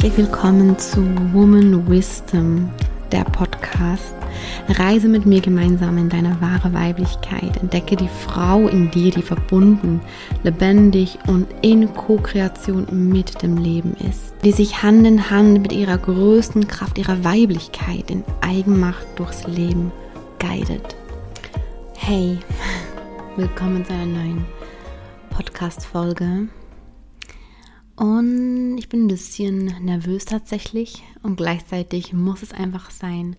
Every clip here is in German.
herzlich willkommen zu Woman Wisdom, der Podcast. Reise mit mir gemeinsam in deine wahre Weiblichkeit. Entdecke die Frau in dir, die verbunden, lebendig und in Co-Kreation mit dem Leben ist. Die sich Hand in Hand mit ihrer größten Kraft, ihrer Weiblichkeit in Eigenmacht durchs Leben guidet. Hey, willkommen zu einer neuen Podcast-Folge. Und ich bin ein bisschen nervös tatsächlich und gleichzeitig muss es einfach sein.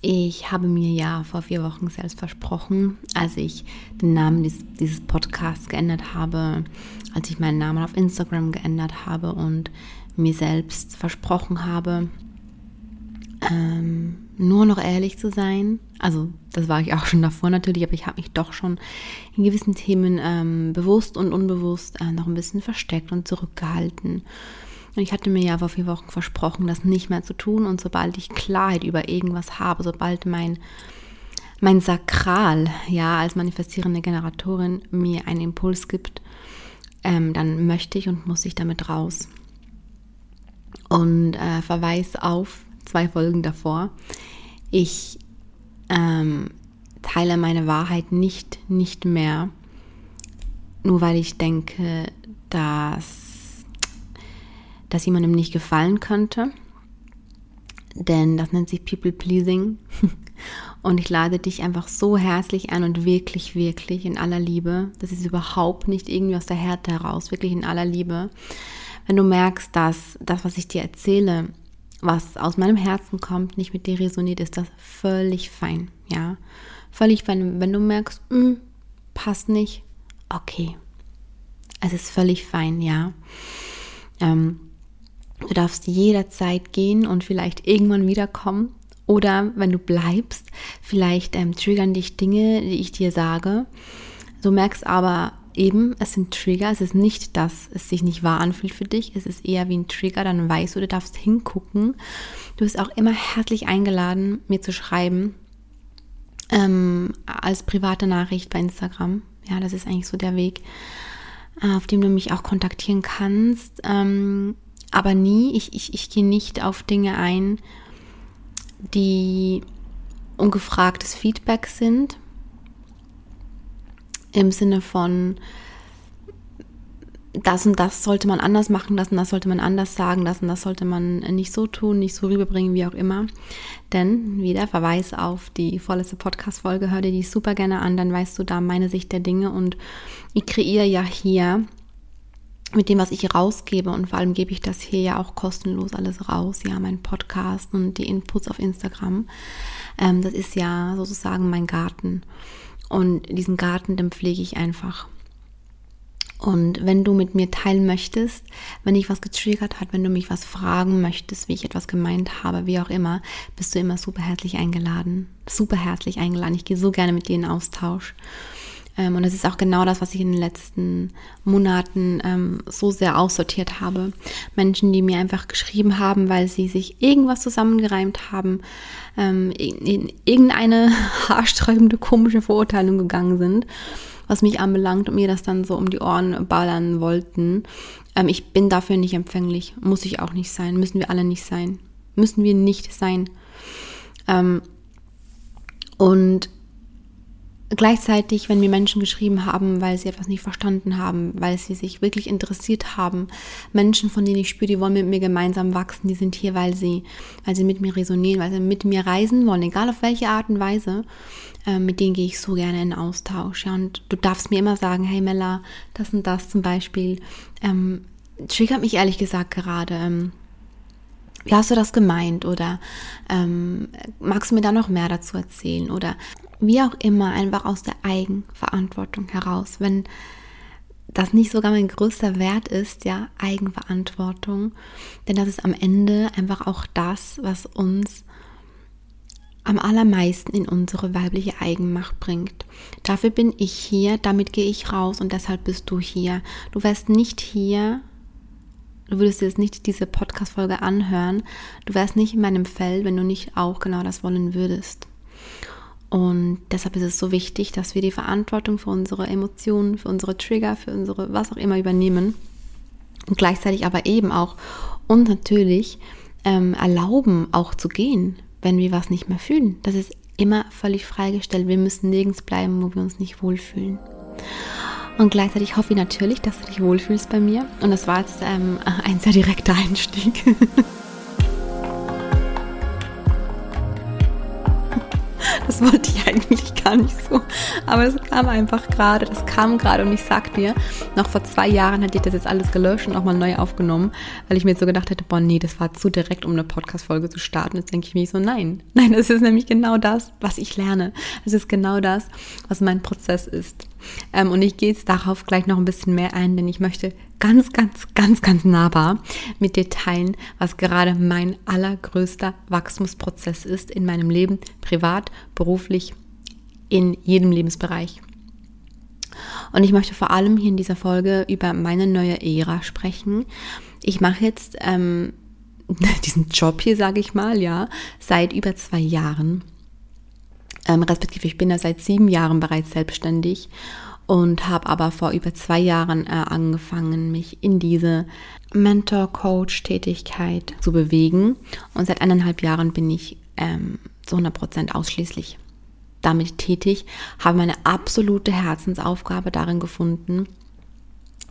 Ich habe mir ja vor vier Wochen selbst versprochen, als ich den Namen dieses, dieses Podcasts geändert habe, als ich meinen Namen auf Instagram geändert habe und mir selbst versprochen habe, ähm, nur noch ehrlich zu sein. Also das war ich auch schon davor natürlich, aber ich habe mich doch schon in gewissen Themen ähm, bewusst und unbewusst äh, noch ein bisschen versteckt und zurückgehalten. Und ich hatte mir ja vor vier Wochen versprochen, das nicht mehr zu tun. Und sobald ich Klarheit über irgendwas habe, sobald mein, mein Sakral, ja, als manifestierende Generatorin mir einen Impuls gibt, ähm, dann möchte ich und muss ich damit raus. Und äh, Verweis auf zwei Folgen davor. Ich ähm, teile meine Wahrheit nicht, nicht mehr, nur weil ich denke, dass das jemandem nicht gefallen könnte. Denn das nennt sich People Pleasing. Und ich lade dich einfach so herzlich ein und wirklich, wirklich in aller Liebe. Das ist überhaupt nicht irgendwie aus der Härte heraus, wirklich in aller Liebe. Wenn du merkst, dass das, was ich dir erzähle, was aus meinem Herzen kommt, nicht mit dir resoniert, ist das völlig fein, ja. Völlig fein. Wenn du merkst, mh, hm, passt nicht, okay. Es ist völlig fein, ja. Ähm, du darfst jederzeit gehen und vielleicht irgendwann wiederkommen. Oder wenn du bleibst, vielleicht ähm, triggern dich Dinge, die ich dir sage. Du merkst aber, eben, es sind Trigger, es ist nicht, dass es sich nicht wahr anfühlt für dich, es ist eher wie ein Trigger, dann weißt du, du darfst hingucken. Du bist auch immer herzlich eingeladen, mir zu schreiben, ähm, als private Nachricht bei Instagram. Ja, das ist eigentlich so der Weg, äh, auf dem du mich auch kontaktieren kannst. Ähm, aber nie, ich, ich, ich gehe nicht auf Dinge ein, die ungefragtes Feedback sind im Sinne von, das und das sollte man anders machen, das und das sollte man anders sagen, das und das sollte man nicht so tun, nicht so rüberbringen, wie auch immer. Denn wieder Verweis auf die vorletzte Podcast-Folge, hör dir die super gerne an, dann weißt du da meine Sicht der Dinge und ich kreiere ja hier mit dem, was ich rausgebe und vor allem gebe ich das hier ja auch kostenlos alles raus, ja, mein Podcast und die Inputs auf Instagram. Ähm, das ist ja sozusagen mein Garten. Und diesen Garten, den pflege ich einfach. Und wenn du mit mir teilen möchtest, wenn dich was getriggert hat, wenn du mich was fragen möchtest, wie ich etwas gemeint habe, wie auch immer, bist du immer super herzlich eingeladen. Super herzlich eingeladen. Ich gehe so gerne mit dir in Austausch. Ähm, und das ist auch genau das, was ich in den letzten Monaten ähm, so sehr aussortiert habe. Menschen, die mir einfach geschrieben haben, weil sie sich irgendwas zusammengereimt haben, ähm, in irgendeine haarsträubende, komische Verurteilung gegangen sind, was mich anbelangt und mir das dann so um die Ohren ballern wollten. ich bin dafür nicht empfänglich. Muss ich auch nicht sein. Müssen wir alle nicht sein. Müssen wir nicht sein. und gleichzeitig, wenn mir Menschen geschrieben haben, weil sie etwas nicht verstanden haben, weil sie sich wirklich interessiert haben, Menschen, von denen ich spüre, die wollen mit mir gemeinsam wachsen, die sind hier, weil sie, weil sie mit mir resonieren, weil sie mit mir reisen wollen, egal auf welche Art und Weise, äh, mit denen gehe ich so gerne in Austausch. Ja, und du darfst mir immer sagen, hey Mella, das und das zum Beispiel, ähm, triggert mich ehrlich gesagt gerade. Ähm, wie hast du das gemeint? Oder ähm, magst du mir da noch mehr dazu erzählen? Oder wie auch immer, einfach aus der Eigenverantwortung heraus. Wenn das nicht sogar mein größter Wert ist, ja, Eigenverantwortung, denn das ist am Ende einfach auch das, was uns am allermeisten in unsere weibliche Eigenmacht bringt. Dafür bin ich hier, damit gehe ich raus und deshalb bist du hier. Du wärst nicht hier, du würdest jetzt nicht diese Podcast-Folge anhören, du wärst nicht in meinem Feld, wenn du nicht auch genau das wollen würdest. Und deshalb ist es so wichtig, dass wir die Verantwortung für unsere Emotionen, für unsere Trigger, für unsere was auch immer übernehmen und gleichzeitig aber eben auch Und natürlich ähm, erlauben, auch zu gehen, wenn wir was nicht mehr fühlen. Das ist immer völlig freigestellt. Wir müssen nirgends bleiben, wo wir uns nicht wohlfühlen. Und gleichzeitig hoffe ich natürlich, dass du dich wohlfühlst bei mir. Und das war jetzt ähm, ein sehr direkter Einstieg. Das wollte ich eigentlich gar nicht so. Aber es kam einfach gerade, das kam gerade und ich sag dir, noch vor zwei Jahren hätte ich das jetzt alles gelöscht und nochmal neu aufgenommen, weil ich mir jetzt so gedacht hätte, boah, nee, das war zu direkt, um eine Podcast-Folge zu starten. Jetzt denke ich mir so, nein, nein, das ist nämlich genau das, was ich lerne. Es ist genau das, was mein Prozess ist. Ähm, und ich gehe jetzt darauf gleich noch ein bisschen mehr ein, denn ich möchte ganz, ganz, ganz, ganz nahbar mit dir teilen, was gerade mein allergrößter Wachstumsprozess ist in meinem Leben, privat, beruflich, in jedem Lebensbereich. Und ich möchte vor allem hier in dieser Folge über meine neue Ära sprechen. Ich mache jetzt ähm, diesen Job hier, sage ich mal, ja, seit über zwei Jahren. Ähm, respektive, ich bin ja seit sieben Jahren bereits selbstständig und habe aber vor über zwei Jahren äh, angefangen, mich in diese Mentor-Coach-Tätigkeit zu bewegen. Und seit eineinhalb Jahren bin ich ähm, zu 100 Prozent ausschließlich damit tätig, habe meine absolute Herzensaufgabe darin gefunden.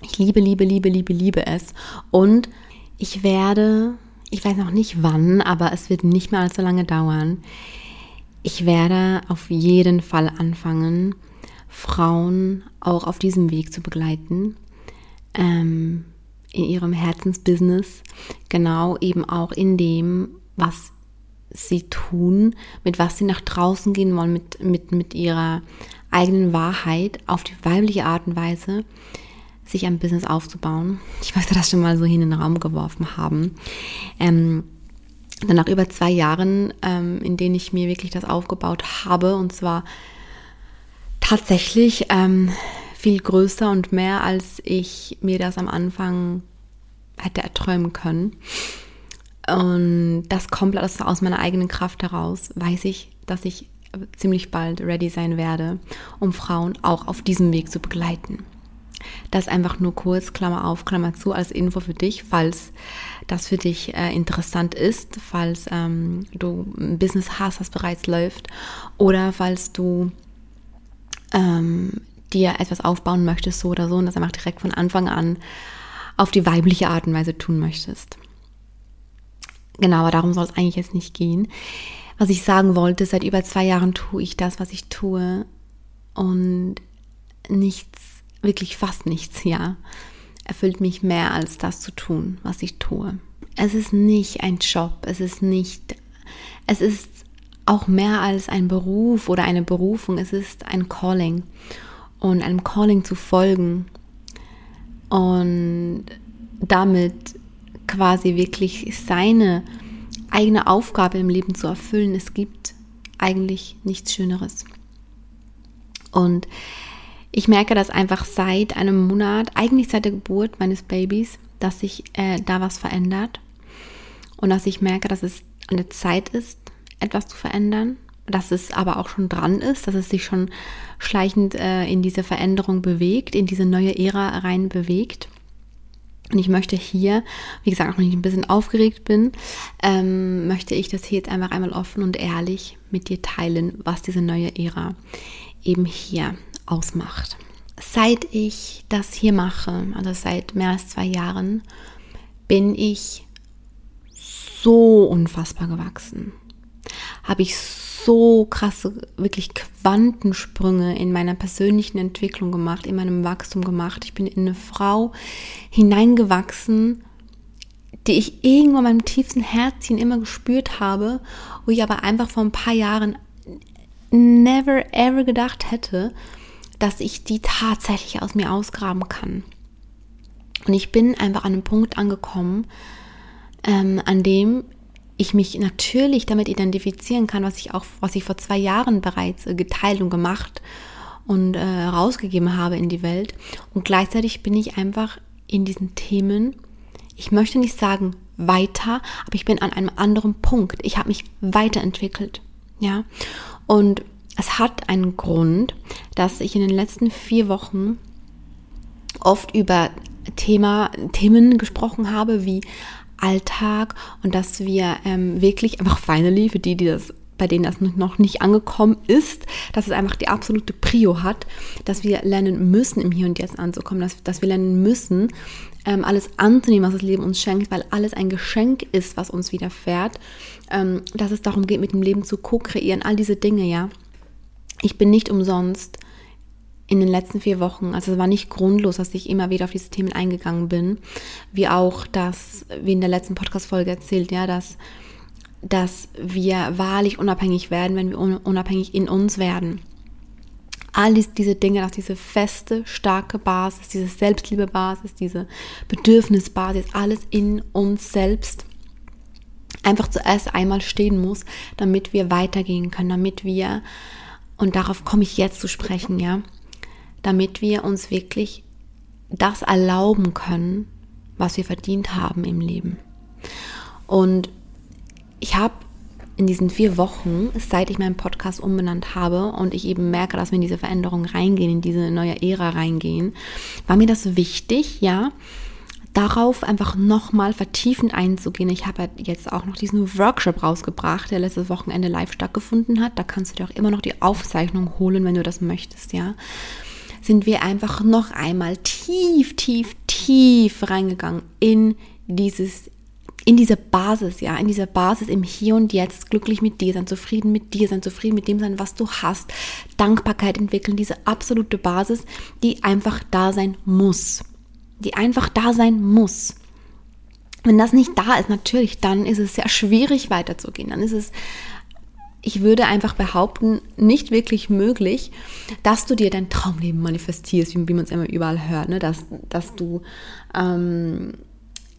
Ich liebe, liebe, liebe, liebe, liebe es. Und ich werde, ich weiß noch nicht wann, aber es wird nicht mehr allzu lange dauern. Ich werde auf jeden Fall anfangen, Frauen auch auf diesem Weg zu begleiten, ähm, in ihrem Herzensbusiness, genau eben auch in dem, was sie tun, mit was sie nach draußen gehen wollen, mit, mit, mit ihrer eigenen Wahrheit auf die weibliche Art und Weise, sich ein Business aufzubauen. Ich möchte das schon mal so hin in den Raum geworfen haben. Ähm, dann nach über zwei Jahren, ähm, in denen ich mir wirklich das aufgebaut habe, und zwar tatsächlich ähm, viel größer und mehr, als ich mir das am Anfang hätte erträumen können. Und das aus, aus meiner eigenen Kraft heraus weiß ich, dass ich ziemlich bald ready sein werde, um Frauen auch auf diesem Weg zu begleiten. Das einfach nur kurz, Klammer auf, Klammer zu, als Info für dich, falls das für dich äh, interessant ist, falls ähm, du ein Business hast, das bereits läuft, oder falls du ähm, dir etwas aufbauen möchtest, so oder so, und das einfach direkt von Anfang an auf die weibliche Art und Weise tun möchtest. Genau, aber darum soll es eigentlich jetzt nicht gehen. Was ich sagen wollte, seit über zwei Jahren tue ich das, was ich tue und nichts, wirklich fast nichts, ja, erfüllt mich mehr als das zu tun, was ich tue. Es ist nicht ein Job, es ist nicht, es ist auch mehr als ein Beruf oder eine Berufung, es ist ein Calling und einem Calling zu folgen und damit quasi wirklich seine eigene Aufgabe im Leben zu erfüllen. Es gibt eigentlich nichts Schöneres. Und ich merke das einfach seit einem Monat, eigentlich seit der Geburt meines Babys, dass sich äh, da was verändert und dass ich merke, dass es an der Zeit ist, etwas zu verändern, dass es aber auch schon dran ist, dass es sich schon schleichend äh, in diese Veränderung bewegt, in diese neue Ära rein bewegt. Und ich möchte hier, wie gesagt, auch wenn ich ein bisschen aufgeregt bin, ähm, möchte ich das hier jetzt einfach einmal offen und ehrlich mit dir teilen, was diese neue Ära eben hier ausmacht. Seit ich das hier mache, also seit mehr als zwei Jahren, bin ich so unfassbar gewachsen habe ich so krasse, wirklich Quantensprünge in meiner persönlichen Entwicklung gemacht, in meinem Wachstum gemacht. Ich bin in eine Frau hineingewachsen, die ich irgendwo in meinem tiefsten Herzchen immer gespürt habe, wo ich aber einfach vor ein paar Jahren never ever gedacht hätte, dass ich die tatsächlich aus mir ausgraben kann. Und ich bin einfach an einem Punkt angekommen, ähm, an dem ich mich natürlich damit identifizieren kann, was ich auch, was ich vor zwei Jahren bereits äh, geteilt und gemacht und äh, rausgegeben habe in die Welt. Und gleichzeitig bin ich einfach in diesen Themen, ich möchte nicht sagen weiter, aber ich bin an einem anderen Punkt. Ich habe mich weiterentwickelt. Ja. Und es hat einen Grund, dass ich in den letzten vier Wochen oft über Thema, Themen gesprochen habe, wie Alltag und dass wir ähm, wirklich einfach finally, für die, die das bei denen das noch nicht angekommen ist, dass es einfach die absolute Prio hat, dass wir lernen müssen, im Hier und Jetzt anzukommen, dass, dass wir lernen müssen, ähm, alles anzunehmen, was das Leben uns schenkt, weil alles ein Geschenk ist, was uns widerfährt, ähm, dass es darum geht, mit dem Leben zu co-kreieren, all diese Dinge, ja. Ich bin nicht umsonst in den letzten vier Wochen, also es war nicht grundlos, dass ich immer wieder auf diese Themen eingegangen bin, wie auch das, wie in der letzten Podcast-Folge erzählt, ja, dass dass wir wahrlich unabhängig werden, wenn wir unabhängig in uns werden. All diese Dinge, dass diese feste, starke Basis, diese Selbstliebebasis, diese Bedürfnisbasis, alles in uns selbst einfach zuerst einmal stehen muss, damit wir weitergehen können, damit wir, und darauf komme ich jetzt zu sprechen, ja, damit wir uns wirklich das erlauben können, was wir verdient haben im Leben. Und ich habe in diesen vier Wochen, seit ich meinen Podcast umbenannt habe und ich eben merke, dass wir in diese Veränderung reingehen, in diese neue Ära reingehen, war mir das wichtig, ja, darauf einfach nochmal vertiefend einzugehen. Ich habe jetzt auch noch diesen Workshop rausgebracht, der letztes Wochenende live stattgefunden hat. Da kannst du dir auch immer noch die Aufzeichnung holen, wenn du das möchtest, ja. Sind wir einfach noch einmal tief, tief, tief reingegangen in dieses in diese Basis, ja, in diese Basis im Hier und Jetzt, glücklich mit dir sein, zufrieden mit dir sein, zufrieden mit dem sein, was du hast, Dankbarkeit entwickeln, diese absolute Basis, die einfach da sein muss. Die einfach da sein muss. Wenn das nicht da ist, natürlich, dann ist es sehr schwierig weiterzugehen. Dann ist es ich würde einfach behaupten, nicht wirklich möglich, dass du dir dein Traumleben manifestierst, wie, wie man es immer überall hört, ne? dass, dass du ähm,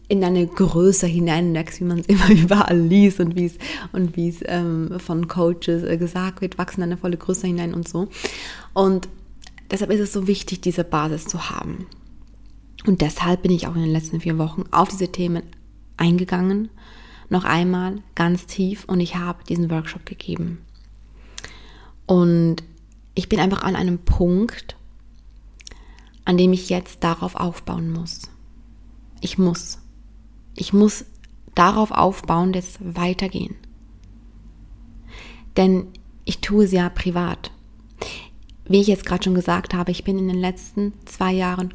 in deine Größe hineinwächst, wie man es immer überall liest und wie es und es ähm, von Coaches äh, gesagt wird, wachsen in eine volle Größe hinein und so. Und deshalb ist es so wichtig, diese Basis zu haben. Und deshalb bin ich auch in den letzten vier Wochen auf diese Themen eingegangen, noch einmal ganz tief und ich habe diesen Workshop gegeben. Und ich bin einfach an einem Punkt, an dem ich jetzt darauf aufbauen muss. Ich muss. Ich muss darauf aufbauen, jetzt weitergehen. Denn ich tue es ja privat. Wie ich jetzt gerade schon gesagt habe, ich bin in den letzten zwei Jahren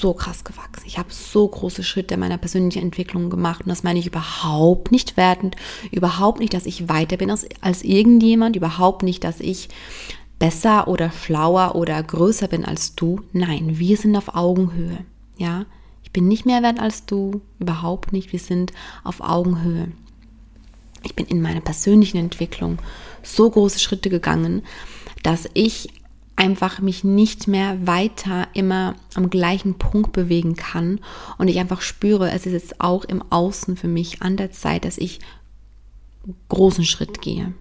so krass gewachsen. Ich habe so große Schritte in meiner persönlichen Entwicklung gemacht und das meine ich überhaupt nicht wertend, überhaupt nicht, dass ich weiter bin als, als irgendjemand, überhaupt nicht, dass ich besser oder schlauer oder größer bin als du. Nein, wir sind auf Augenhöhe. Ja, bin nicht mehr wert als du, überhaupt nicht. Wir sind auf Augenhöhe. Ich bin in meiner persönlichen Entwicklung so große Schritte gegangen, dass ich einfach mich nicht mehr weiter immer am gleichen Punkt bewegen kann und ich einfach spüre, es ist jetzt auch im Außen für mich an der Zeit, dass ich großen Schritt gehe.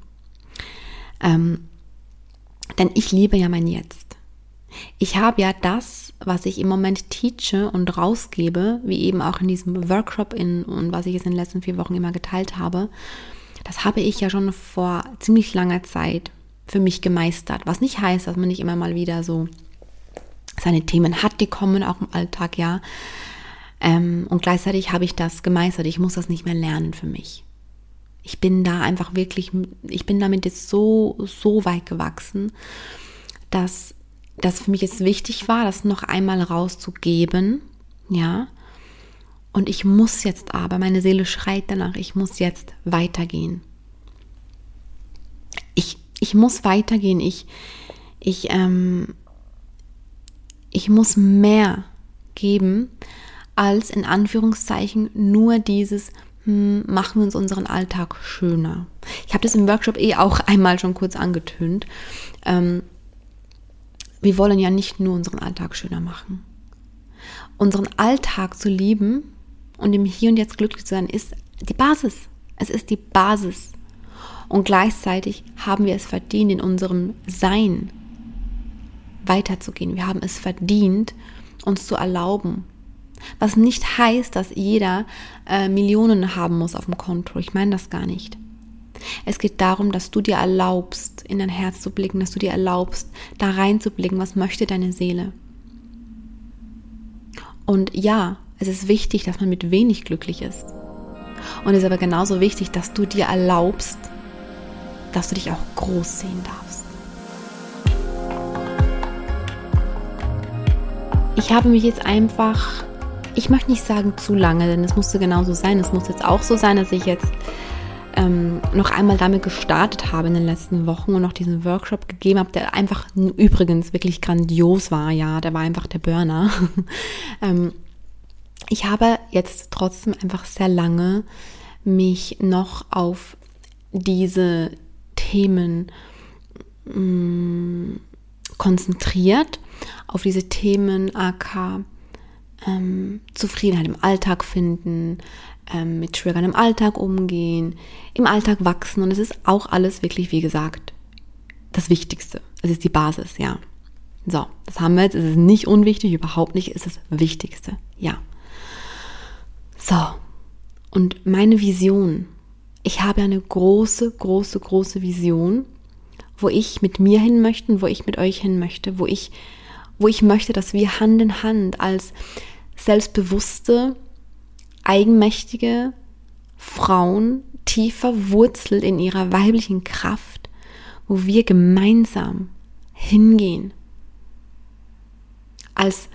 Ähm, denn ich liebe ja mein Jetzt. Ich habe ja das, was ich im Moment teache und rausgebe, wie eben auch in diesem Workshop in, und was ich jetzt in den letzten vier Wochen immer geteilt habe, das habe ich ja schon vor ziemlich langer Zeit für mich gemeistert. Was nicht heißt, dass man nicht immer mal wieder so seine Themen hat, die kommen auch im Alltag, ja. Ähm, und gleichzeitig habe ich das gemeistert. Ich muss das nicht mehr lernen für mich. Ich bin da einfach wirklich, ich bin damit jetzt so, so weit gewachsen, dass das für mich jetzt wichtig war, das noch einmal rauszugeben, ja. Und ich muss jetzt aber, meine Seele schreit danach, ich muss jetzt weitergehen. Ich, muss weitergehen. Ich, ich, ähm, ich muss mehr geben als in Anführungszeichen nur dieses, hm, machen wir uns unseren Alltag schöner. Ich habe das im Workshop eh auch einmal schon kurz angetönt. Ähm, wir wollen ja nicht nur unseren Alltag schöner machen. Unseren Alltag zu lieben und im Hier und Jetzt glücklich zu sein, ist die Basis. Es ist die Basis. Und gleichzeitig haben wir es verdient, in unserem Sein weiterzugehen. Wir haben es verdient, uns zu erlauben. Was nicht heißt, dass jeder äh, Millionen haben muss auf dem Konto. Ich meine das gar nicht. Es geht darum, dass du dir erlaubst, in dein Herz zu blicken, dass du dir erlaubst, da reinzublicken, was möchte deine Seele. Und ja, es ist wichtig, dass man mit wenig glücklich ist. Und es ist aber genauso wichtig, dass du dir erlaubst, dass du dich auch groß sehen darfst. Ich habe mich jetzt einfach, ich möchte nicht sagen zu lange, denn es musste genauso sein. Es muss jetzt auch so sein, dass ich jetzt ähm, noch einmal damit gestartet habe in den letzten Wochen und noch diesen Workshop gegeben habe, der einfach übrigens wirklich grandios war. Ja, der war einfach der Burner. ähm, ich habe jetzt trotzdem einfach sehr lange mich noch auf diese Themen mh, mm, konzentriert, auf diese Themen AK ähm, Zufriedenheit im Alltag finden, ähm, mit Triggern im Alltag umgehen, im Alltag wachsen. Und es ist auch alles wirklich, wie gesagt, das Wichtigste. Es ist die Basis, ja. So, das haben wir jetzt. Es ist nicht unwichtig, überhaupt nicht. Es ist das Wichtigste, ja. So, und meine Vision. Ich habe eine große, große, große Vision, wo ich mit mir hin möchte und wo ich mit euch hin möchte, wo ich, wo ich möchte, dass wir Hand in Hand als selbstbewusste, eigenmächtige Frauen tief verwurzelt in ihrer weiblichen Kraft, wo wir gemeinsam hingehen. Als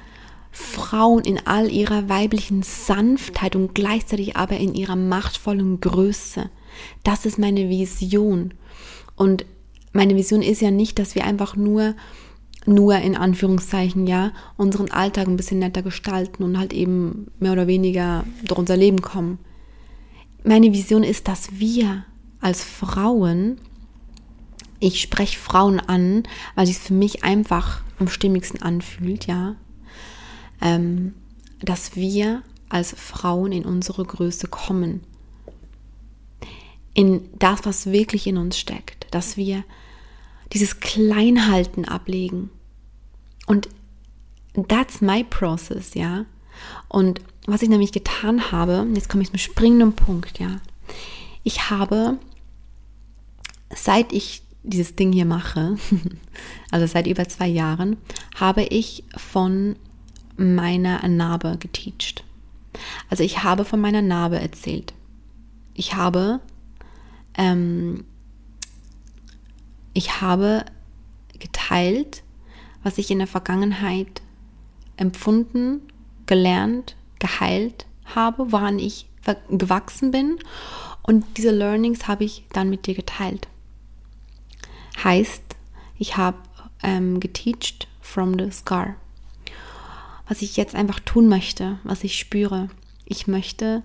Frauen in all ihrer weiblichen Sanftheit und gleichzeitig aber in ihrer machtvollen Größe. Das ist meine Vision. Und meine Vision ist ja nicht, dass wir einfach nur nur in Anführungszeichen ja unseren Alltag ein bisschen netter gestalten und halt eben mehr oder weniger durch unser Leben kommen. Meine Vision ist, dass wir als Frauen, ich spreche Frauen an, weil es für mich einfach am stimmigsten anfühlt, ja, ähm, dass wir als Frauen in unsere Größe kommen, in das, was wirklich in uns steckt, dass wir dieses Kleinhalten ablegen. Und that's my process, ja. Und was ich nämlich getan habe, jetzt komme ich zum springenden Punkt, ja. Ich habe, seit ich dieses Ding hier mache, also seit über zwei Jahren, habe ich von meiner Narbe geteacht. Also ich habe von meiner Narbe erzählt. Ich habe ähm, ich habe geteilt, was ich in der Vergangenheit empfunden, gelernt, geheilt habe, woran ich gewachsen bin. Und diese Learnings habe ich dann mit dir geteilt. Heißt, ich habe ähm, geteacht from the scar. Was ich jetzt einfach tun möchte, was ich spüre. Ich möchte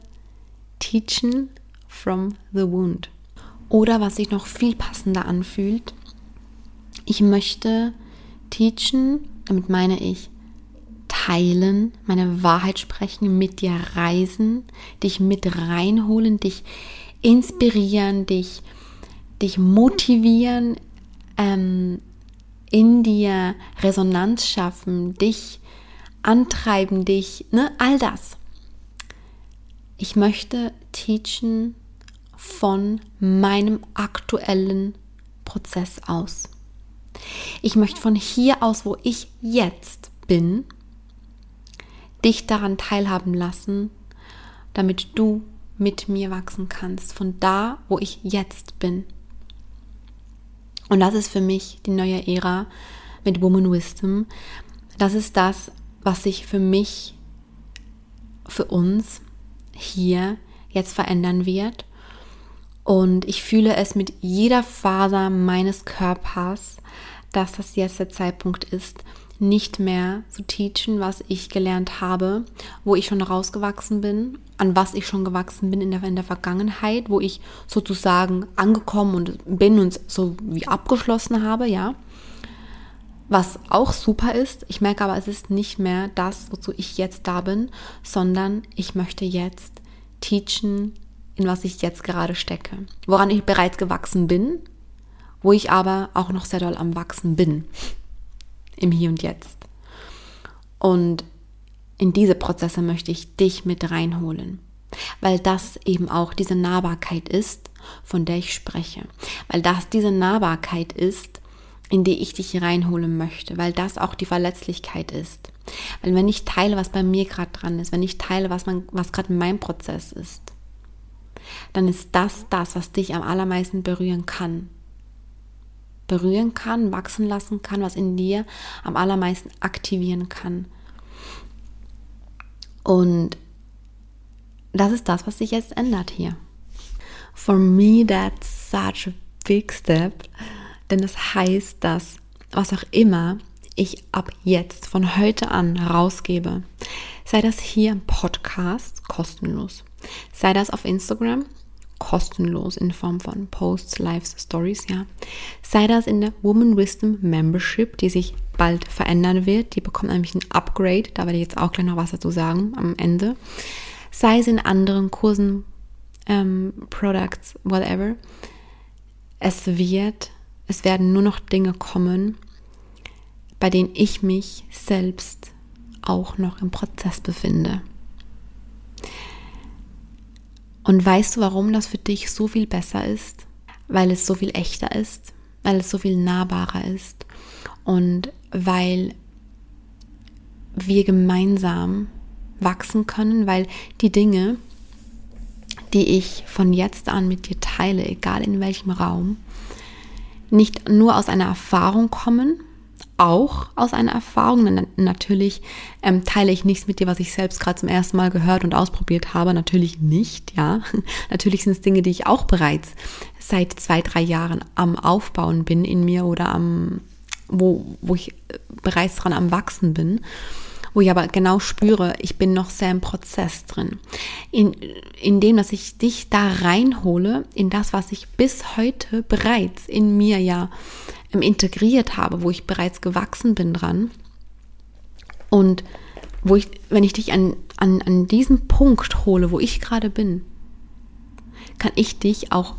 teachen from the wound. Oder was sich noch viel passender anfühlt, ich möchte teachen, damit meine ich teilen, meine Wahrheit sprechen, mit dir reisen, dich mit reinholen, dich inspirieren, dich, dich motivieren, ähm, in dir Resonanz schaffen, dich antreiben, dich, ne, all das. Ich möchte teachen von meinem aktuellen Prozess aus. Ich möchte von hier aus, wo ich jetzt bin, dich daran teilhaben lassen, damit du mit mir wachsen kannst, von da, wo ich jetzt bin. Und das ist für mich die neue Ära mit Woman Wisdom. Das ist das, was sich für mich, für uns hier jetzt verändern wird und ich fühle es mit jeder Faser meines Körpers, dass das jetzt der Zeitpunkt ist, nicht mehr zu teachen, was ich gelernt habe, wo ich schon rausgewachsen bin, an was ich schon gewachsen bin in der, in der Vergangenheit, wo ich sozusagen angekommen und bin und so wie abgeschlossen habe, ja. Was auch super ist, ich merke aber, es ist nicht mehr das, wozu ich jetzt da bin, sondern ich möchte jetzt teachen, in was ich jetzt gerade stecke, woran ich bereits gewachsen bin, wo ich aber auch noch sehr doll am Wachsen bin, im Hier und Jetzt. Und in diese Prozesse möchte ich dich mit reinholen, weil das eben auch diese Nahbarkeit ist, von der ich spreche, weil das diese Nahbarkeit ist, in die ich dich reinholen möchte, weil das auch die Verletzlichkeit ist. Weil wenn ich teile, was bei mir gerade dran ist, wenn ich teile, was, was gerade mein Prozess ist, dann ist das das, was dich am allermeisten berühren kann. Berühren kann, wachsen lassen kann, was in dir am allermeisten aktivieren kann. Und das ist das, was sich jetzt ändert hier. For me, that's such a big step. Denn das heißt, dass was auch immer ich ab jetzt von heute an rausgebe, sei das hier im Podcast kostenlos, sei das auf Instagram kostenlos in Form von Posts, Lives, Stories, ja, sei das in der Woman Wisdom Membership, die sich bald verändern wird, die bekommt nämlich ein Upgrade, da werde ich jetzt auch gleich noch was dazu sagen am Ende, sei es in anderen Kursen, ähm, Products, whatever, es wird, es werden nur noch Dinge kommen, bei denen ich mich selbst auch noch im Prozess befinde. Und weißt du, warum das für dich so viel besser ist? Weil es so viel echter ist, weil es so viel nahbarer ist und weil wir gemeinsam wachsen können, weil die Dinge, die ich von jetzt an mit dir teile, egal in welchem Raum, nicht nur aus einer Erfahrung kommen, auch aus einer Erfahrung. Natürlich ähm, teile ich nichts mit dir, was ich selbst gerade zum ersten Mal gehört und ausprobiert habe. Natürlich nicht, ja. Natürlich sind es Dinge, die ich auch bereits seit zwei, drei Jahren am Aufbauen bin in mir oder am, wo, wo ich äh, bereits dran am Wachsen bin wo ich aber genau spüre, ich bin noch sehr im Prozess drin. In, in dem, dass ich dich da reinhole, in das, was ich bis heute bereits in mir ja integriert habe, wo ich bereits gewachsen bin dran. Und wo ich, wenn ich dich an, an, an diesen Punkt hole, wo ich gerade bin, kann ich dich auch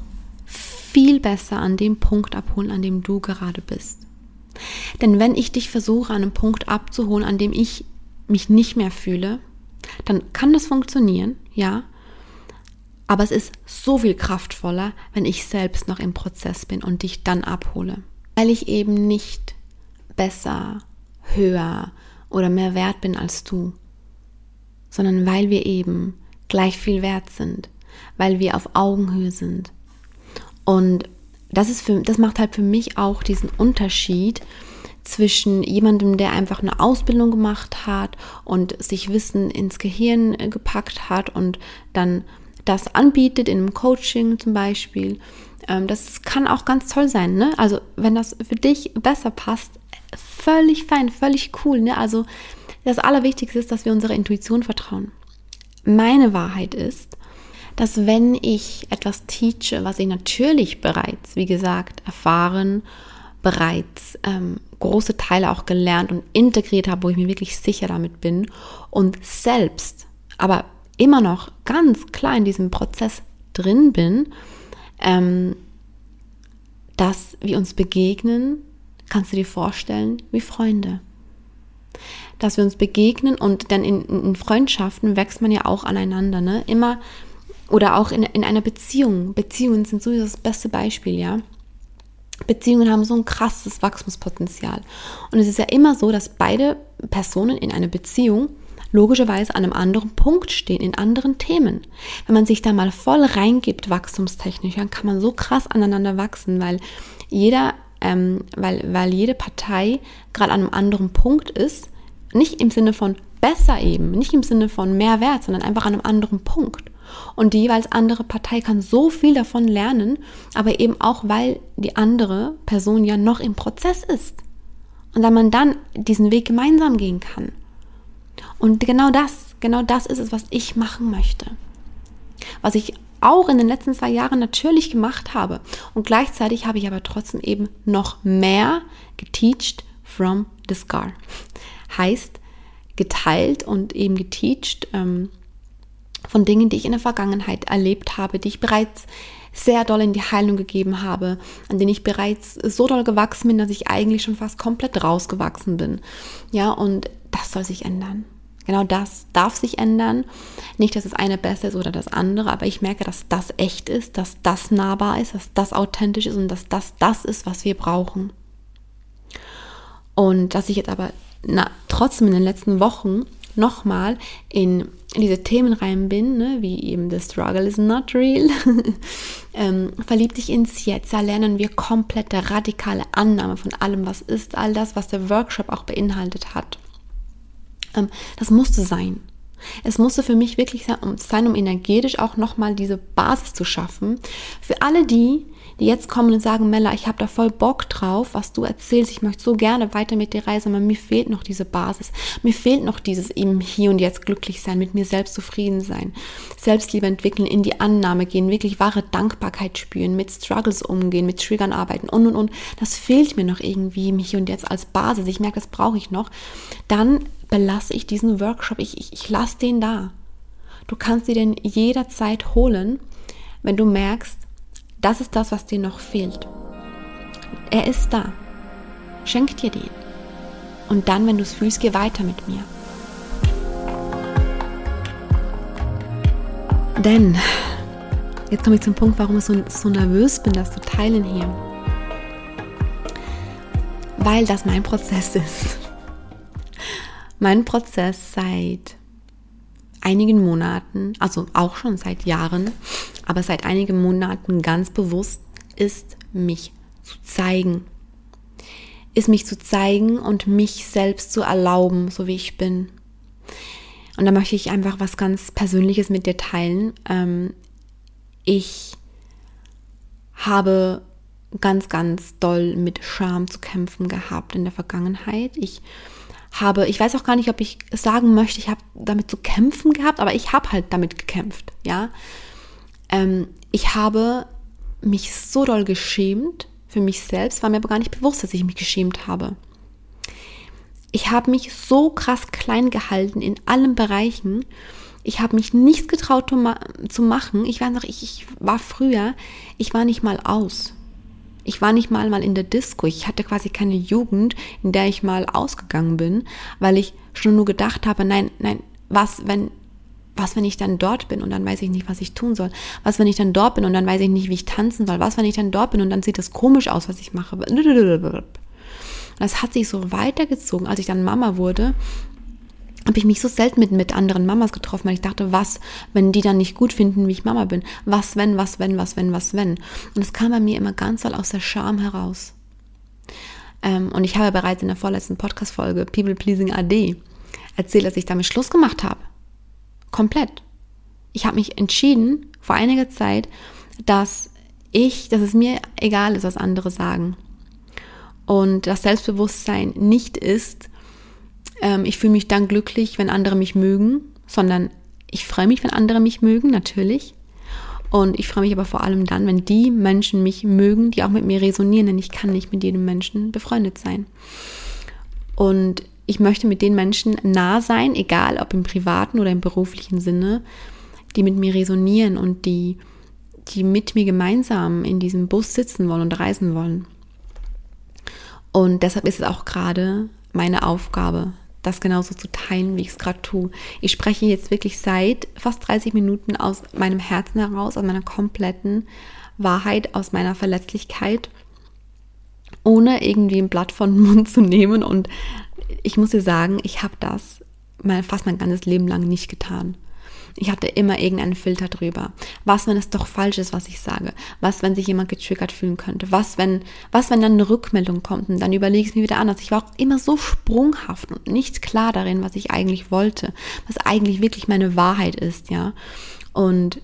viel besser an dem Punkt abholen, an dem du gerade bist. Denn wenn ich dich versuche, an einem Punkt abzuholen, an dem ich mich nicht mehr fühle, dann kann das funktionieren, ja. Aber es ist so viel kraftvoller, wenn ich selbst noch im Prozess bin und dich dann abhole. Weil ich eben nicht besser, höher oder mehr wert bin als du, sondern weil wir eben gleich viel wert sind, weil wir auf Augenhöhe sind. Und das, ist für, das macht halt für mich auch diesen Unterschied zwischen jemandem, der einfach eine Ausbildung gemacht hat und sich Wissen ins Gehirn äh, gepackt hat und dann das anbietet in einem Coaching zum Beispiel. Ähm, das kann auch ganz toll sein. Ne? Also wenn das für dich besser passt, völlig fein, völlig cool. Ne? Also das Allerwichtigste ist, dass wir unserer Intuition vertrauen. Meine Wahrheit ist, dass wenn ich etwas teache, was ich natürlich bereits, wie gesagt, erfahren, bereits ähm, große Teile auch gelernt und integriert habe, wo ich mir wirklich sicher damit bin und selbst, aber immer noch ganz klar in diesem Prozess drin bin, ähm, dass wir uns begegnen, kannst du dir vorstellen, wie Freunde. Dass wir uns begegnen und dann in, in Freundschaften wächst man ja auch aneinander, ne? Immer oder auch in, in einer Beziehung. Beziehungen sind sowieso das beste Beispiel, ja. Beziehungen haben so ein krasses Wachstumspotenzial. Und es ist ja immer so, dass beide Personen in einer Beziehung logischerweise an einem anderen Punkt stehen, in anderen Themen. Wenn man sich da mal voll reingibt, wachstumstechnisch, dann kann man so krass aneinander wachsen, weil jeder, ähm, weil, weil jede Partei gerade an einem anderen Punkt ist, nicht im Sinne von besser eben, nicht im Sinne von mehr Wert, sondern einfach an einem anderen Punkt. Und die jeweils andere Partei kann so viel davon lernen, aber eben auch, weil die andere Person ja noch im Prozess ist. Und da man dann diesen Weg gemeinsam gehen kann. Und genau das, genau das ist es, was ich machen möchte. Was ich auch in den letzten zwei Jahren natürlich gemacht habe. Und gleichzeitig habe ich aber trotzdem eben noch mehr geteacht from the scar. Heißt, geteilt und eben geteacht ähm, von Dingen, die ich in der Vergangenheit erlebt habe, die ich bereits sehr doll in die Heilung gegeben habe, an denen ich bereits so doll gewachsen bin, dass ich eigentlich schon fast komplett rausgewachsen bin. Ja, und das soll sich ändern. Genau das darf sich ändern. Nicht, dass das eine besser ist oder das andere, aber ich merke, dass das echt ist, dass das nahbar ist, dass das authentisch ist und dass das das ist, was wir brauchen. Und dass ich jetzt aber na, trotzdem in den letzten Wochen nochmal in diese Themen rein bin, ne, wie eben The Struggle is not real, ähm, verlieb dich ins Jetzt, da lernen wir komplette radikale Annahme von allem, was ist, all das, was der Workshop auch beinhaltet hat. Ähm, das musste sein. Es musste für mich wirklich sein, um energetisch auch nochmal diese Basis zu schaffen. Für alle die, die jetzt kommen und sagen, Mella, ich habe da voll Bock drauf, was du erzählst, ich möchte so gerne weiter mit dir reisen, aber mir fehlt noch diese Basis. Mir fehlt noch dieses eben hier und jetzt glücklich sein, mit mir selbst zufrieden sein, Selbstliebe entwickeln, in die Annahme gehen, wirklich wahre Dankbarkeit spüren, mit Struggles umgehen, mit Triggern arbeiten und und und. Das fehlt mir noch irgendwie im hier und jetzt als Basis. Ich merke, das brauche ich noch. Dann belasse ich diesen Workshop, ich, ich, ich lasse den da. Du kannst dir den jederzeit holen, wenn du merkst, das ist das, was dir noch fehlt. Er ist da. Schenk dir den. Und dann, wenn du es fühlst, geh weiter mit mir. Denn, jetzt komme ich zum Punkt, warum ich so, so nervös bin, das zu teilen hier. Weil das mein Prozess ist. Mein Prozess seit einigen Monaten, also auch schon seit Jahren, aber seit einigen Monaten ganz bewusst ist, mich zu zeigen. Ist mich zu zeigen und mich selbst zu erlauben, so wie ich bin. Und da möchte ich einfach was ganz Persönliches mit dir teilen. Ähm, ich habe ganz, ganz doll mit Scham zu kämpfen gehabt in der Vergangenheit. Ich habe, ich weiß auch gar nicht, ob ich sagen möchte, ich habe damit zu kämpfen gehabt, aber ich habe halt damit gekämpft, ja. Ähm, ich habe mich so doll geschämt für mich selbst, war mir aber gar nicht bewusst, dass ich mich geschämt habe. Ich habe mich so krass klein gehalten in allen Bereichen. Ich habe mich nichts getraut zu machen. Ich weiß noch, ich, ich war früher, ich war nicht mal aus. Ich war nicht mal mal in der Disco. Ich hatte quasi keine Jugend, in der ich mal ausgegangen bin, weil ich schon nur gedacht habe, nein, nein, was, wenn was, wenn ich dann dort bin und dann weiß ich nicht, was ich tun soll? Was, wenn ich dann dort bin und dann weiß ich nicht, wie ich tanzen soll? Was, wenn ich dann dort bin und dann sieht das komisch aus, was ich mache? Das hat sich so weitergezogen, als ich dann Mama wurde. Habe ich mich so selten mit, mit anderen Mamas getroffen, weil ich dachte, was, wenn die dann nicht gut finden, wie ich Mama bin? Was, wenn, was, wenn, was, wenn, was, wenn? Und es kam bei mir immer ganz doll aus der Scham heraus. Ähm, und ich habe bereits in der vorletzten Podcast-Folge People Pleasing AD erzählt, dass ich damit Schluss gemacht habe. Komplett. Ich habe mich entschieden vor einiger Zeit, dass ich, dass es mir egal ist, was andere sagen. Und das Selbstbewusstsein nicht ist, ähm, ich fühle mich dann glücklich, wenn andere mich mögen, sondern ich freue mich, wenn andere mich mögen, natürlich. Und ich freue mich aber vor allem dann, wenn die Menschen mich mögen, die auch mit mir resonieren, denn ich kann nicht mit jedem Menschen befreundet sein. Und ich möchte mit den Menschen nah sein, egal ob im privaten oder im beruflichen Sinne, die mit mir resonieren und die, die mit mir gemeinsam in diesem Bus sitzen wollen und reisen wollen. Und deshalb ist es auch gerade meine Aufgabe, das genauso zu teilen, wie ich es gerade tue. Ich spreche jetzt wirklich seit fast 30 Minuten aus meinem Herzen heraus, aus meiner kompletten Wahrheit, aus meiner Verletzlichkeit, ohne irgendwie ein Blatt von Mund zu nehmen und ich muss dir sagen, ich habe das mein, fast mein ganzes Leben lang nicht getan. Ich hatte immer irgendeinen Filter drüber. Was, wenn es doch falsch ist, was ich sage? Was, wenn sich jemand getriggert fühlen könnte? Was, wenn, was, wenn dann eine Rückmeldung kommt und dann überlege ich es mir wieder anders? Ich war auch immer so sprunghaft und nicht klar darin, was ich eigentlich wollte, was eigentlich wirklich meine Wahrheit ist, ja. Und